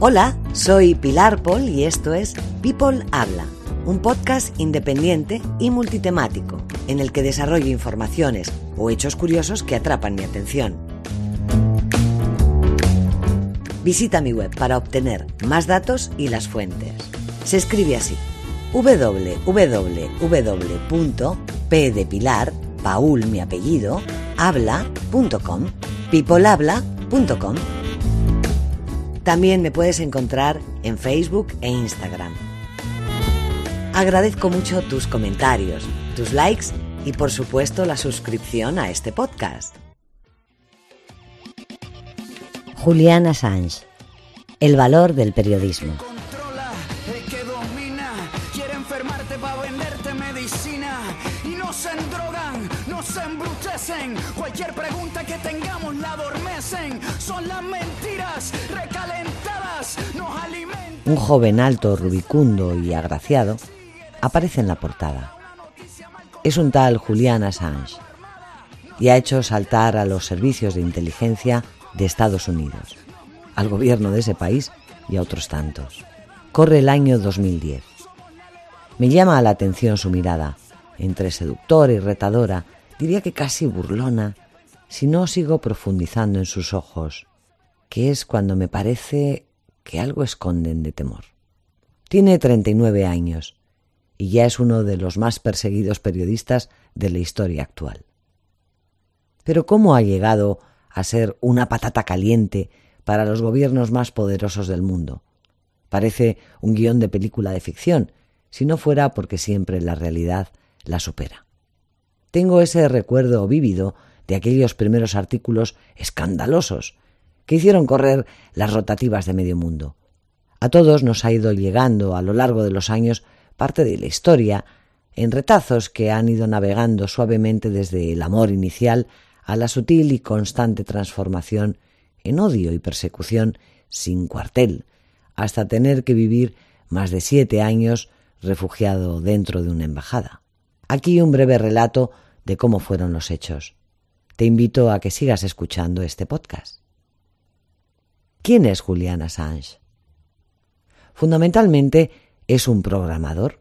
Hola, soy Pilar Paul y esto es People Habla, un podcast independiente y multitemático en el que desarrollo informaciones o hechos curiosos que atrapan mi atención. Visita mi web para obtener más datos y las fuentes. Se escribe así: www.p Paul mi apellido, habla.com, peoplehabla.com. También me puedes encontrar en Facebook e Instagram. Agradezco mucho tus comentarios, tus likes y por supuesto la suscripción a este podcast. Julian Assange. El valor del periodismo. Cualquier pregunta que tengamos la adormecen, son las mentiras recalentadas. Un joven alto, rubicundo y agraciado aparece en la portada. Es un tal Julian Assange y ha hecho saltar a los servicios de inteligencia de Estados Unidos, al gobierno de ese país y a otros tantos. Corre el año 2010. Me llama la atención su mirada, entre seductora y retadora, diría que casi burlona, si no sigo profundizando en sus ojos, que es cuando me parece que algo esconden de temor. Tiene 39 años y ya es uno de los más perseguidos periodistas de la historia actual. Pero ¿cómo ha llegado a ser una patata caliente para los gobiernos más poderosos del mundo? Parece un guion de película de ficción, si no fuera porque siempre la realidad la supera. Tengo ese recuerdo vívido de aquellos primeros artículos escandalosos que hicieron correr las rotativas de medio mundo. A todos nos ha ido llegando a lo largo de los años parte de la historia en retazos que han ido navegando suavemente desde el amor inicial a la sutil y constante transformación en odio y persecución sin cuartel, hasta tener que vivir más de siete años refugiado dentro de una embajada. Aquí un breve relato de cómo fueron los hechos. Te invito a que sigas escuchando este podcast. ¿Quién es Julian Assange? Fundamentalmente es un programador,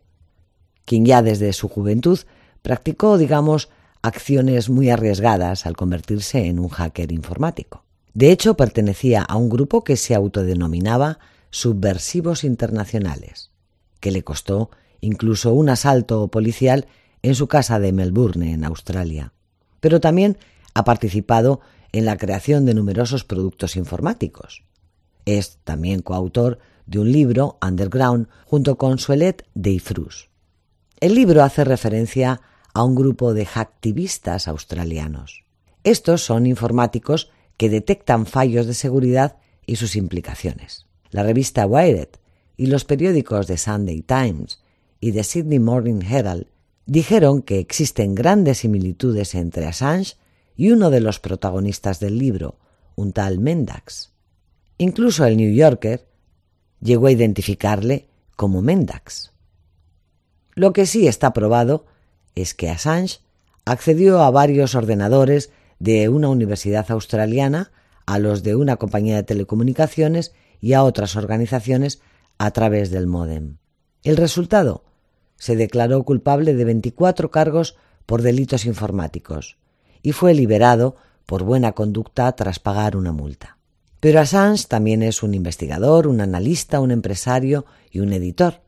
quien ya desde su juventud practicó, digamos, acciones muy arriesgadas al convertirse en un hacker informático. De hecho, pertenecía a un grupo que se autodenominaba Subversivos Internacionales, que le costó incluso un asalto policial en su casa de Melbourne, en Australia. Pero también ha participado en la creación de numerosos productos informáticos. Es también coautor de un libro, Underground, junto con Suelet Deifrus. El libro hace referencia a un grupo de hacktivistas australianos. Estos son informáticos que detectan fallos de seguridad y sus implicaciones. La revista Wired y los periódicos de Sunday Times y The Sydney Morning Herald dijeron que existen grandes similitudes entre Assange y uno de los protagonistas del libro, un tal Mendax. Incluso el New Yorker llegó a identificarle como Mendax. Lo que sí está probado es que Assange accedió a varios ordenadores de una universidad australiana, a los de una compañía de telecomunicaciones y a otras organizaciones a través del módem. El resultado se declaró culpable de 24 cargos por delitos informáticos y fue liberado por buena conducta tras pagar una multa. Pero Assange también es un investigador, un analista, un empresario y un editor,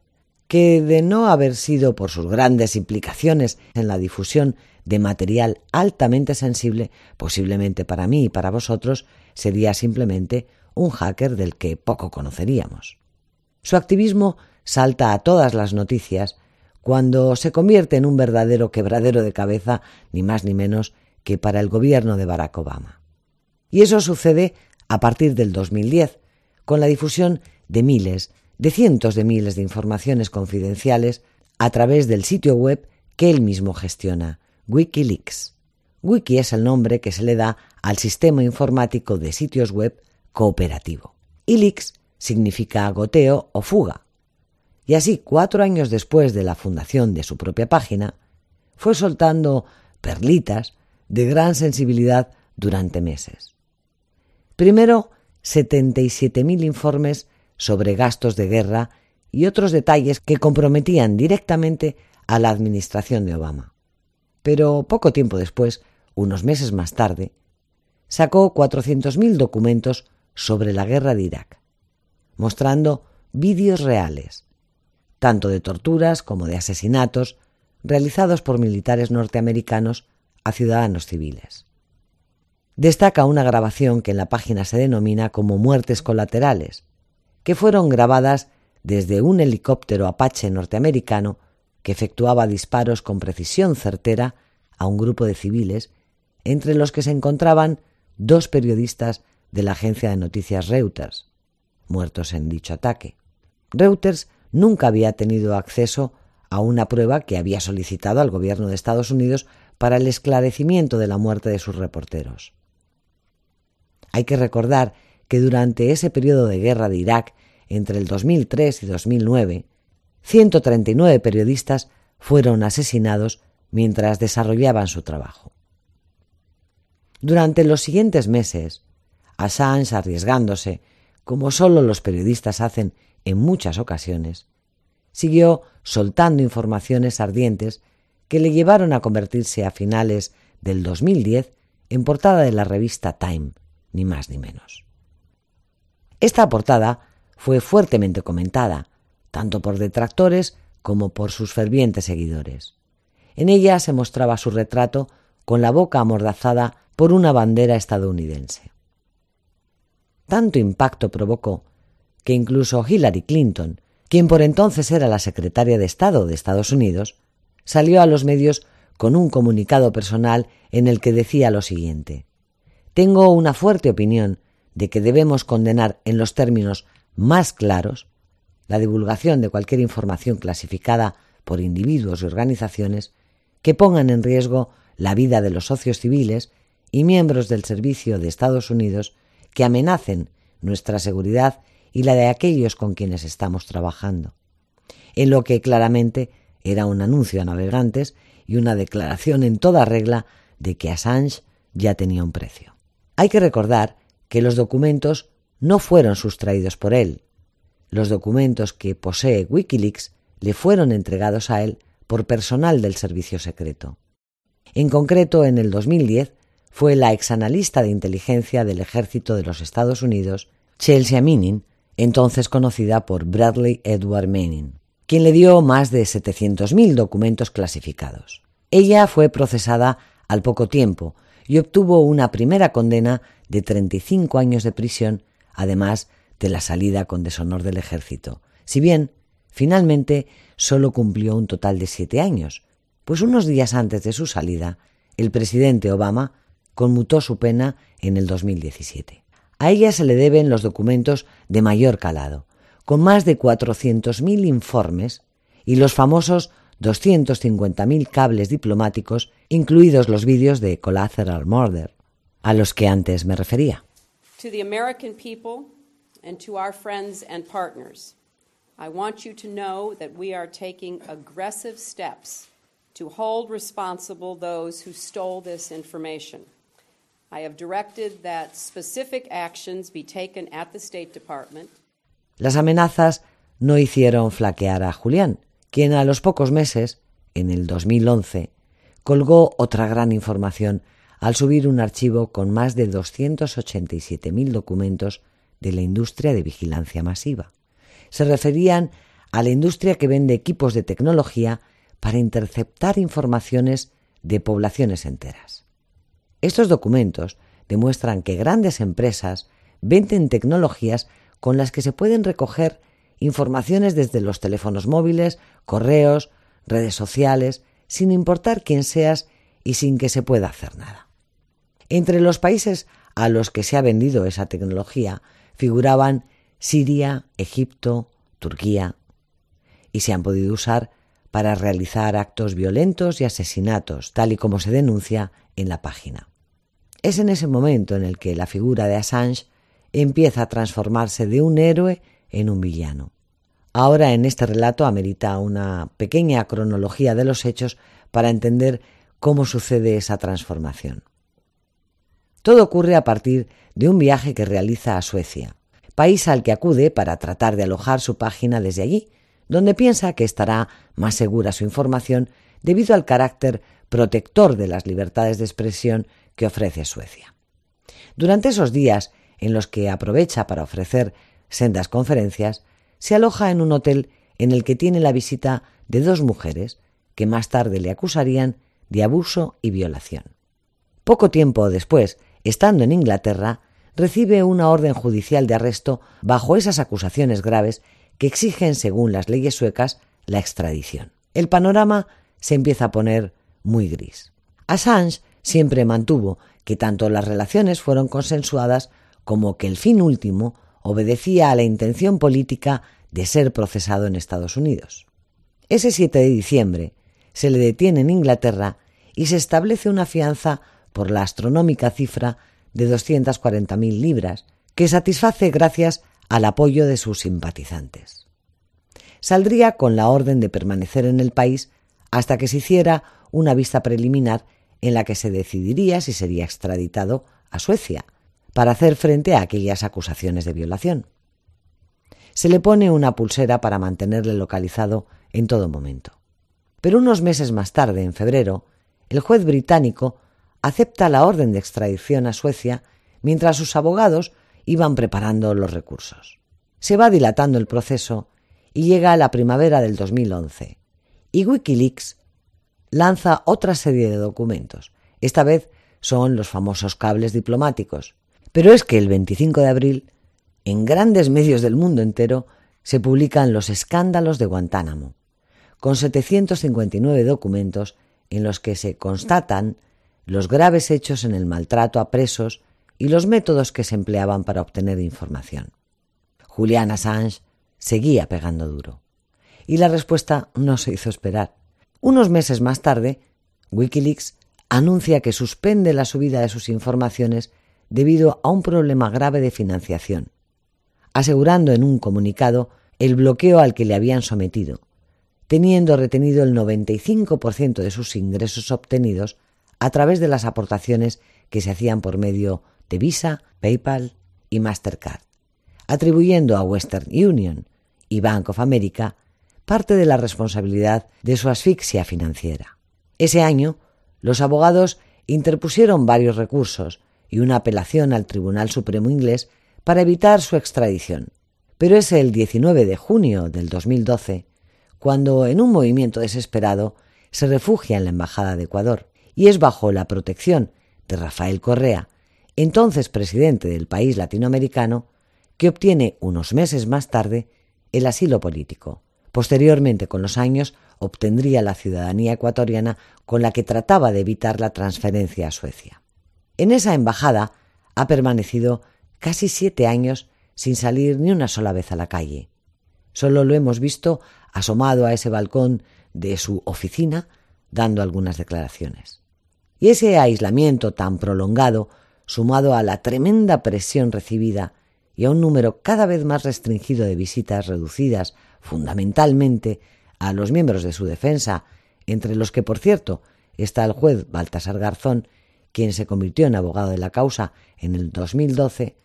que de no haber sido por sus grandes implicaciones en la difusión de material altamente sensible, posiblemente para mí y para vosotros, sería simplemente un hacker del que poco conoceríamos. Su activismo salta a todas las noticias cuando se convierte en un verdadero quebradero de cabeza, ni más ni menos que para el gobierno de Barack Obama. Y eso sucede a partir del 2010, con la difusión de miles, de cientos de miles de informaciones confidenciales a través del sitio web que él mismo gestiona, Wikileaks. Wiki es el nombre que se le da al sistema informático de sitios web cooperativo. Y significa goteo o fuga. Y así, cuatro años después de la fundación de su propia página, fue soltando perlitas de gran sensibilidad durante meses. Primero, 77.000 informes sobre gastos de guerra y otros detalles que comprometían directamente a la administración de Obama. Pero poco tiempo después, unos meses más tarde, sacó 400.000 documentos sobre la guerra de Irak, mostrando vídeos reales, tanto de torturas como de asesinatos realizados por militares norteamericanos a ciudadanos civiles. Destaca una grabación que en la página se denomina como muertes colaterales, que fueron grabadas desde un helicóptero Apache norteamericano que efectuaba disparos con precisión certera a un grupo de civiles, entre los que se encontraban dos periodistas de la agencia de noticias Reuters, muertos en dicho ataque. Reuters nunca había tenido acceso a una prueba que había solicitado al gobierno de Estados Unidos para el esclarecimiento de la muerte de sus reporteros. Hay que recordar que durante ese periodo de guerra de Irak, entre el 2003 y 2009, 139 periodistas fueron asesinados mientras desarrollaban su trabajo. Durante los siguientes meses, Assange, arriesgándose, como solo los periodistas hacen en muchas ocasiones, siguió soltando informaciones ardientes que le llevaron a convertirse a finales del 2010 en portada de la revista Time, ni más ni menos. Esta portada fue fuertemente comentada, tanto por detractores como por sus fervientes seguidores. En ella se mostraba su retrato con la boca amordazada por una bandera estadounidense. Tanto impacto provocó que incluso Hillary Clinton, quien por entonces era la secretaria de Estado de Estados Unidos, salió a los medios con un comunicado personal en el que decía lo siguiente. Tengo una fuerte opinión de que debemos condenar en los términos más claros la divulgación de cualquier información clasificada por individuos y organizaciones que pongan en riesgo la vida de los socios civiles y miembros del servicio de Estados Unidos que amenacen nuestra seguridad y la de aquellos con quienes estamos trabajando, en lo que claramente era un anuncio a navegantes y una declaración en toda regla de que Assange ya tenía un precio. Hay que recordar que los documentos no fueron sustraídos por él. Los documentos que posee Wikileaks le fueron entregados a él por personal del servicio secreto. En concreto, en el 2010 fue la exanalista de inteligencia del ejército de los Estados Unidos, Chelsea Manning, entonces conocida por Bradley Edward Manning, quien le dio más de 700.000 documentos clasificados. Ella fue procesada al poco tiempo y obtuvo una primera condena de 35 años de prisión, además de la salida con deshonor del ejército, si bien finalmente solo cumplió un total de siete años, pues unos días antes de su salida, el presidente Obama conmutó su pena en el 2017. A ella se le deben los documentos de mayor calado, con más de 400.000 informes y los famosos 250.000 cables diplomáticos, incluidos los vídeos de Collateral Murder, a los que antes me refería. To the American people and to our friends and partners, I want you to know that we are taking aggressive steps to hold responsible those who stole this information. Las amenazas no hicieron flaquear a Julián, quien a los pocos meses, en el 2011, colgó otra gran información al subir un archivo con más de 287.000 documentos de la industria de vigilancia masiva. Se referían a la industria que vende equipos de tecnología para interceptar informaciones de poblaciones enteras. Estos documentos demuestran que grandes empresas venden tecnologías con las que se pueden recoger informaciones desde los teléfonos móviles, correos, redes sociales, sin importar quién seas y sin que se pueda hacer nada. Entre los países a los que se ha vendido esa tecnología figuraban Siria, Egipto, Turquía, y se han podido usar para realizar actos violentos y asesinatos, tal y como se denuncia en la página. Es en ese momento en el que la figura de Assange empieza a transformarse de un héroe en un villano. Ahora en este relato amerita una pequeña cronología de los hechos para entender cómo sucede esa transformación. Todo ocurre a partir de un viaje que realiza a Suecia, país al que acude para tratar de alojar su página desde allí, donde piensa que estará más segura su información debido al carácter protector de las libertades de expresión que ofrece Suecia. Durante esos días en los que aprovecha para ofrecer sendas conferencias, se aloja en un hotel en el que tiene la visita de dos mujeres que más tarde le acusarían de abuso y violación. Poco tiempo después, estando en Inglaterra, recibe una orden judicial de arresto bajo esas acusaciones graves que exigen, según las leyes suecas, la extradición. El panorama se empieza a poner muy gris. Assange siempre mantuvo que tanto las relaciones fueron consensuadas como que el fin último obedecía a la intención política de ser procesado en Estados Unidos. Ese 7 de diciembre se le detiene en Inglaterra y se establece una fianza por la astronómica cifra de 240.000 libras, que satisface gracias al apoyo de sus simpatizantes. Saldría con la orden de permanecer en el país hasta que se hiciera una vista preliminar en la que se decidiría si sería extraditado a Suecia para hacer frente a aquellas acusaciones de violación. Se le pone una pulsera para mantenerle localizado en todo momento. Pero unos meses más tarde, en febrero, el juez británico acepta la orden de extradición a Suecia mientras sus abogados iban preparando los recursos. Se va dilatando el proceso y llega a la primavera del 2011 y Wikileaks lanza otra serie de documentos. Esta vez son los famosos cables diplomáticos. Pero es que el 25 de abril, en grandes medios del mundo entero, se publican los escándalos de Guantánamo, con 759 documentos en los que se constatan los graves hechos en el maltrato a presos y los métodos que se empleaban para obtener información. Julian Assange seguía pegando duro. Y la respuesta no se hizo esperar. Unos meses más tarde, Wikileaks anuncia que suspende la subida de sus informaciones debido a un problema grave de financiación, asegurando en un comunicado el bloqueo al que le habían sometido, teniendo retenido el 95% de sus ingresos obtenidos a través de las aportaciones que se hacían por medio de Visa, PayPal y Mastercard, atribuyendo a Western Union y Bank of America parte de la responsabilidad de su asfixia financiera. Ese año, los abogados interpusieron varios recursos y una apelación al Tribunal Supremo inglés para evitar su extradición. Pero es el 19 de junio del 2012 cuando, en un movimiento desesperado, se refugia en la Embajada de Ecuador y es bajo la protección de Rafael Correa, entonces presidente del país latinoamericano, que obtiene unos meses más tarde el asilo político. Posteriormente, con los años, obtendría la ciudadanía ecuatoriana con la que trataba de evitar la transferencia a Suecia. En esa embajada ha permanecido casi siete años sin salir ni una sola vez a la calle. Solo lo hemos visto asomado a ese balcón de su oficina dando algunas declaraciones. Y ese aislamiento tan prolongado, sumado a la tremenda presión recibida y a un número cada vez más restringido de visitas reducidas fundamentalmente a los miembros de su defensa, entre los que, por cierto, está el juez Baltasar Garzón, quien se convirtió en abogado de la causa en el 2012,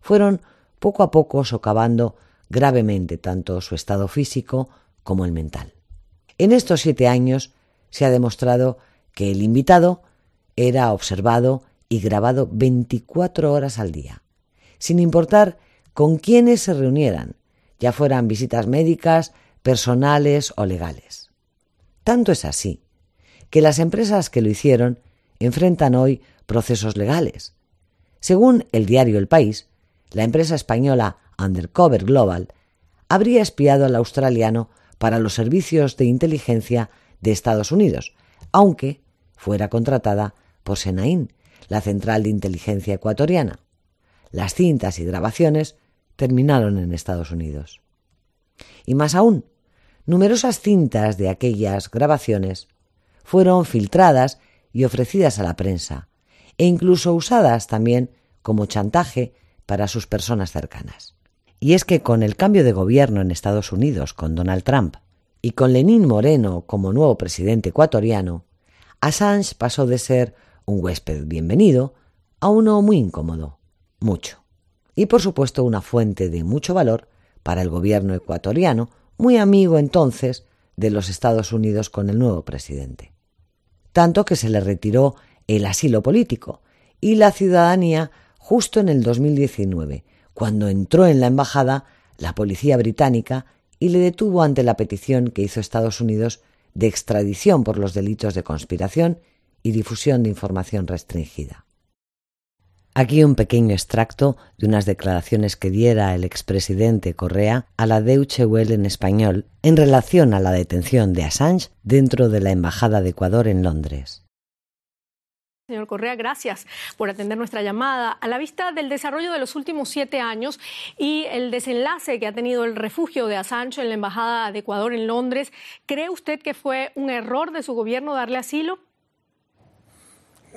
fueron poco a poco socavando gravemente tanto su estado físico como el mental. En estos siete años se ha demostrado que el invitado era observado y grabado 24 horas al día, sin importar con quiénes se reunieran, ya fueran visitas médicas, personales o legales. Tanto es así que las empresas que lo hicieron enfrentan hoy procesos legales. Según el diario El País, la empresa española Undercover Global habría espiado al australiano para los servicios de inteligencia de Estados Unidos, aunque fuera contratada por Senain, la Central de Inteligencia Ecuatoriana. Las cintas y grabaciones terminaron en Estados Unidos. Y más aún, numerosas cintas de aquellas grabaciones fueron filtradas y ofrecidas a la prensa, e incluso usadas también como chantaje para sus personas cercanas. Y es que con el cambio de gobierno en Estados Unidos con Donald Trump y con Lenín Moreno como nuevo presidente ecuatoriano, Assange pasó de ser un huésped bienvenido a uno muy incómodo, mucho. Y por supuesto una fuente de mucho valor para el gobierno ecuatoriano, muy amigo entonces de los Estados Unidos con el nuevo presidente. Tanto que se le retiró el asilo político y la ciudadanía justo en el 2019, cuando entró en la embajada la policía británica y le detuvo ante la petición que hizo Estados Unidos de extradición por los delitos de conspiración y difusión de información restringida. Aquí un pequeño extracto de unas declaraciones que diera el expresidente Correa a la Deutsche Welle en español en relación a la detención de Assange dentro de la Embajada de Ecuador en Londres. Señor Correa, gracias por atender nuestra llamada. A la vista del desarrollo de los últimos siete años y el desenlace que ha tenido el refugio de Assange en la Embajada de Ecuador en Londres, ¿cree usted que fue un error de su gobierno darle asilo?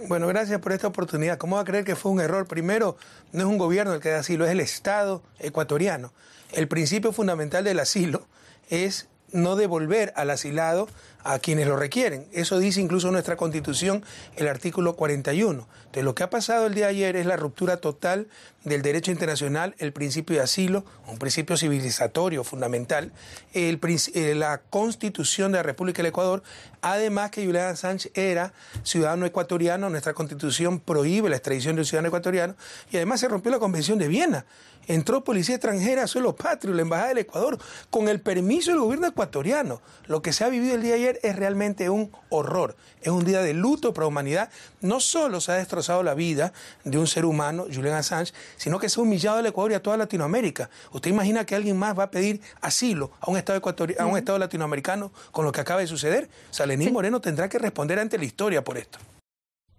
Bueno, gracias por esta oportunidad. ¿Cómo va a creer que fue un error? Primero, no es un gobierno el que da asilo, es el Estado ecuatoriano. El principio fundamental del asilo es no devolver al asilado a quienes lo requieren. Eso dice incluso nuestra Constitución, el artículo 41. Entonces, lo que ha pasado el día de ayer es la ruptura total del derecho internacional, el principio de asilo, un principio civilizatorio fundamental, eh, la Constitución de la República del Ecuador, además que Julián Sánchez era ciudadano ecuatoriano, nuestra Constitución prohíbe la extradición de un ciudadano ecuatoriano, y además se rompió la Convención de Viena entró policía extranjera a suelo patrio, la Embajada del Ecuador, con el permiso del gobierno ecuatoriano. Lo que se ha vivido el día de ayer es realmente un horror. Es un día de luto para la humanidad. No solo se ha destrozado la vida de un ser humano, Julian Assange, sino que se ha humillado al Ecuador y a toda Latinoamérica. ¿Usted imagina que alguien más va a pedir asilo a un Estado, a un estado latinoamericano con lo que acaba de suceder? O sea, Lenín Moreno tendrá que responder ante la historia por esto.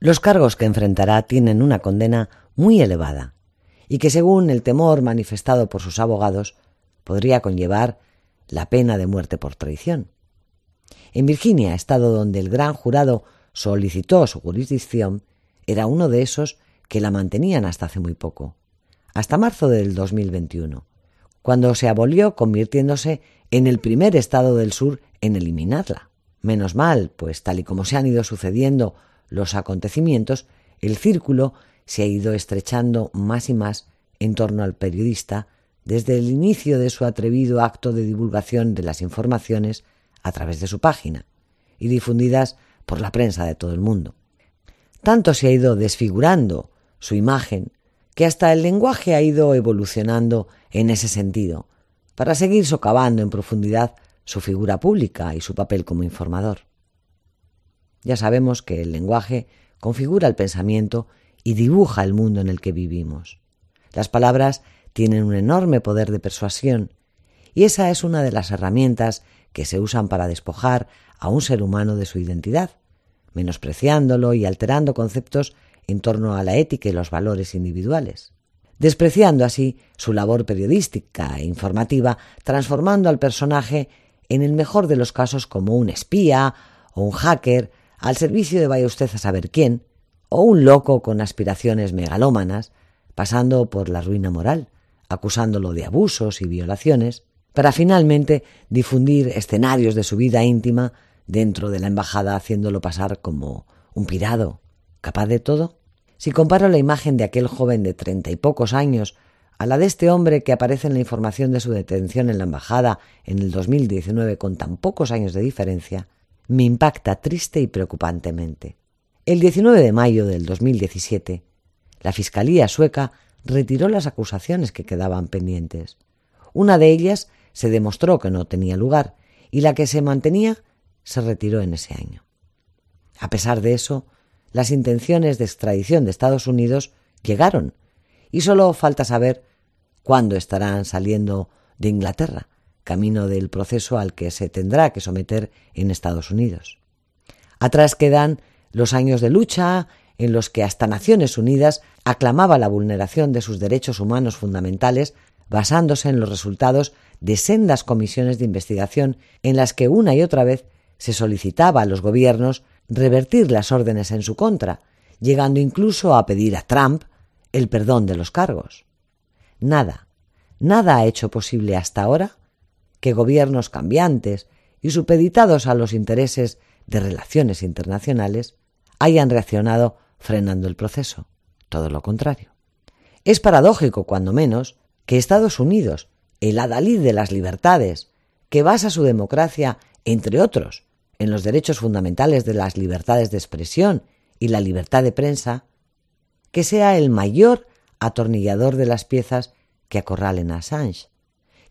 Los cargos que enfrentará tienen una condena muy elevada y que según el temor manifestado por sus abogados podría conllevar la pena de muerte por traición. En Virginia, estado donde el gran jurado solicitó su jurisdicción, era uno de esos que la mantenían hasta hace muy poco, hasta marzo del 2021, cuando se abolió convirtiéndose en el primer estado del sur en eliminarla. Menos mal, pues tal y como se han ido sucediendo los acontecimientos, el círculo se ha ido estrechando más y más en torno al periodista desde el inicio de su atrevido acto de divulgación de las informaciones a través de su página y difundidas por la prensa de todo el mundo. Tanto se ha ido desfigurando su imagen que hasta el lenguaje ha ido evolucionando en ese sentido, para seguir socavando en profundidad su figura pública y su papel como informador. Ya sabemos que el lenguaje configura el pensamiento y dibuja el mundo en el que vivimos. Las palabras tienen un enorme poder de persuasión y esa es una de las herramientas que se usan para despojar a un ser humano de su identidad, menospreciándolo y alterando conceptos en torno a la ética y los valores individuales, despreciando así su labor periodística e informativa, transformando al personaje en el mejor de los casos como un espía o un hacker al servicio de vaya usted a saber quién, o un loco con aspiraciones megalómanas, pasando por la ruina moral, acusándolo de abusos y violaciones, para finalmente difundir escenarios de su vida íntima dentro de la embajada haciéndolo pasar como un pirado, capaz de todo. Si comparo la imagen de aquel joven de treinta y pocos años a la de este hombre que aparece en la información de su detención en la embajada en el 2019 con tan pocos años de diferencia, me impacta triste y preocupantemente. El 19 de mayo del 2017, la Fiscalía sueca retiró las acusaciones que quedaban pendientes. Una de ellas se demostró que no tenía lugar y la que se mantenía se retiró en ese año. A pesar de eso, las intenciones de extradición de Estados Unidos llegaron y solo falta saber cuándo estarán saliendo de Inglaterra, camino del proceso al que se tendrá que someter en Estados Unidos. Atrás quedan los años de lucha en los que hasta Naciones Unidas aclamaba la vulneración de sus derechos humanos fundamentales basándose en los resultados de sendas comisiones de investigación en las que una y otra vez se solicitaba a los gobiernos revertir las órdenes en su contra, llegando incluso a pedir a Trump el perdón de los cargos. Nada, nada ha hecho posible hasta ahora que gobiernos cambiantes y supeditados a los intereses de relaciones internacionales hayan reaccionado frenando el proceso. Todo lo contrario. Es paradójico, cuando menos, que Estados Unidos, el adalid de las libertades, que basa su democracia, entre otros, en los derechos fundamentales de las libertades de expresión y la libertad de prensa, que sea el mayor atornillador de las piezas que acorralen a Assange,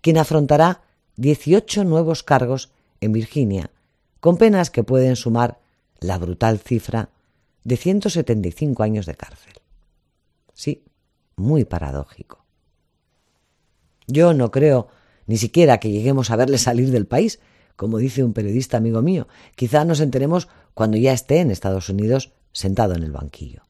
quien afrontará 18 nuevos cargos en Virginia, con penas que pueden sumar la brutal cifra de 175 años de cárcel. Sí, muy paradójico. Yo no creo ni siquiera que lleguemos a verle salir del país, como dice un periodista amigo mío. Quizá nos enteremos cuando ya esté en Estados Unidos sentado en el banquillo.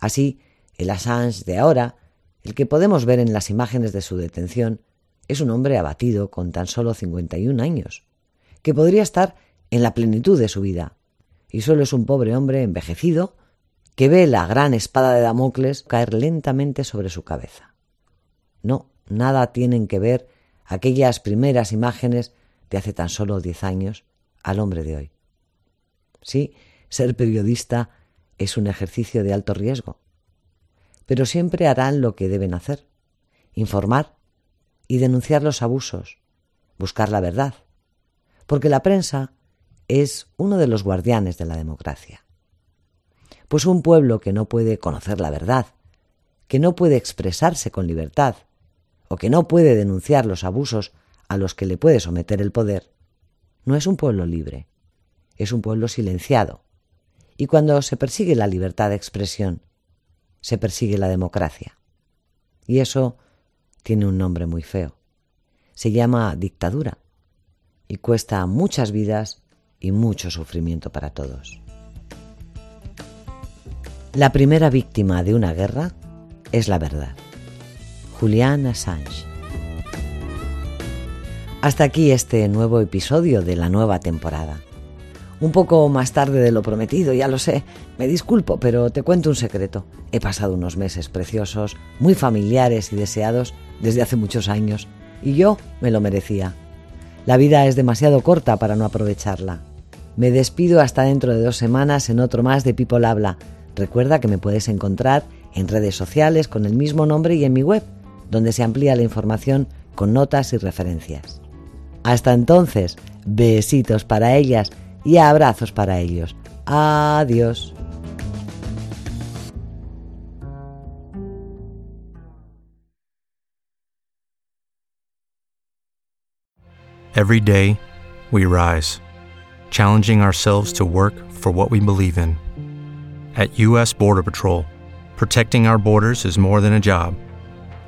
Así, el Assange de ahora, el que podemos ver en las imágenes de su detención, es un hombre abatido con tan solo 51 años, que podría estar en la plenitud de su vida, y solo es un pobre hombre envejecido que ve la gran espada de Damocles caer lentamente sobre su cabeza. No, nada tienen que ver aquellas primeras imágenes de hace tan solo diez años al hombre de hoy. Sí, ser periodista es un ejercicio de alto riesgo, pero siempre harán lo que deben hacer, informar y denunciar los abusos, buscar la verdad, porque la prensa es uno de los guardianes de la democracia. Pues un pueblo que no puede conocer la verdad, que no puede expresarse con libertad, o que no puede denunciar los abusos a los que le puede someter el poder, no es un pueblo libre, es un pueblo silenciado. Y cuando se persigue la libertad de expresión, se persigue la democracia. Y eso tiene un nombre muy feo. Se llama dictadura y cuesta muchas vidas y mucho sufrimiento para todos. La primera víctima de una guerra es la verdad. Julian Assange. Hasta aquí este nuevo episodio de la nueva temporada. Un poco más tarde de lo prometido, ya lo sé. Me disculpo, pero te cuento un secreto. He pasado unos meses preciosos, muy familiares y deseados desde hace muchos años, y yo me lo merecía. La vida es demasiado corta para no aprovecharla. Me despido hasta dentro de dos semanas en otro más de People Habla. Recuerda que me puedes encontrar en redes sociales con el mismo nombre y en mi web, donde se amplía la información con notas y referencias. Hasta entonces, besitos para ellas y abrazos para ellos. Adiós. Every day, we rise, challenging ourselves to work for what we believe in. At U.S. Border Patrol, protecting our borders is more than a job,